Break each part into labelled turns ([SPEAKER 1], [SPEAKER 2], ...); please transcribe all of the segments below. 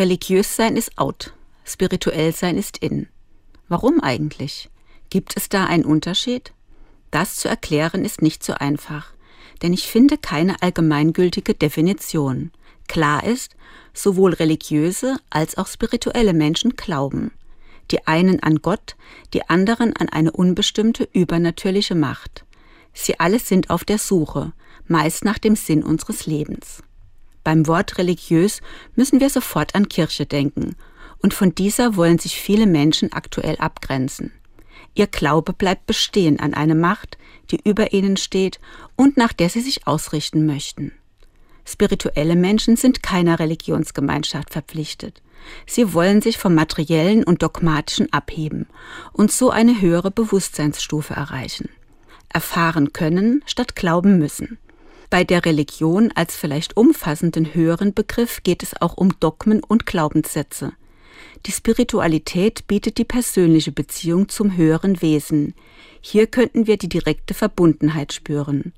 [SPEAKER 1] Religiös sein ist out, spirituell sein ist in. Warum eigentlich? Gibt es da einen Unterschied? Das zu erklären ist nicht so einfach, denn ich finde keine allgemeingültige Definition. Klar ist, sowohl religiöse als auch spirituelle Menschen glauben. Die einen an Gott, die anderen an eine unbestimmte übernatürliche Macht. Sie alle sind auf der Suche, meist nach dem Sinn unseres Lebens. Beim Wort religiös müssen wir sofort an Kirche denken, und von dieser wollen sich viele Menschen aktuell abgrenzen. Ihr Glaube bleibt bestehen an eine Macht, die über ihnen steht und nach der sie sich ausrichten möchten. Spirituelle Menschen sind keiner Religionsgemeinschaft verpflichtet. Sie wollen sich vom Materiellen und Dogmatischen abheben und so eine höhere Bewusstseinsstufe erreichen. Erfahren können statt glauben müssen. Bei der Religion als vielleicht umfassenden höheren Begriff geht es auch um Dogmen und Glaubenssätze. Die Spiritualität bietet die persönliche Beziehung zum höheren Wesen. Hier könnten wir die direkte Verbundenheit spüren.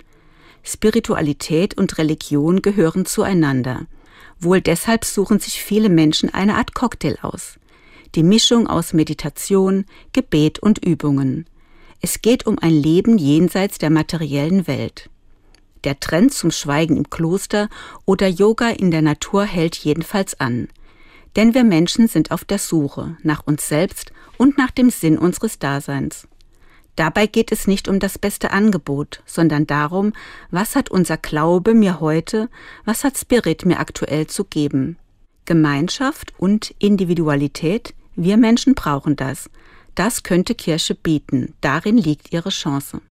[SPEAKER 1] Spiritualität und Religion gehören zueinander. Wohl deshalb suchen sich viele Menschen eine Art Cocktail aus. Die Mischung aus Meditation, Gebet und Übungen. Es geht um ein Leben jenseits der materiellen Welt. Der Trend zum Schweigen im Kloster oder Yoga in der Natur hält jedenfalls an. Denn wir Menschen sind auf der Suche nach uns selbst und nach dem Sinn unseres Daseins. Dabei geht es nicht um das beste Angebot, sondern darum, was hat unser Glaube mir heute, was hat Spirit mir aktuell zu geben. Gemeinschaft und Individualität, wir Menschen brauchen das. Das könnte Kirche bieten, darin liegt ihre Chance.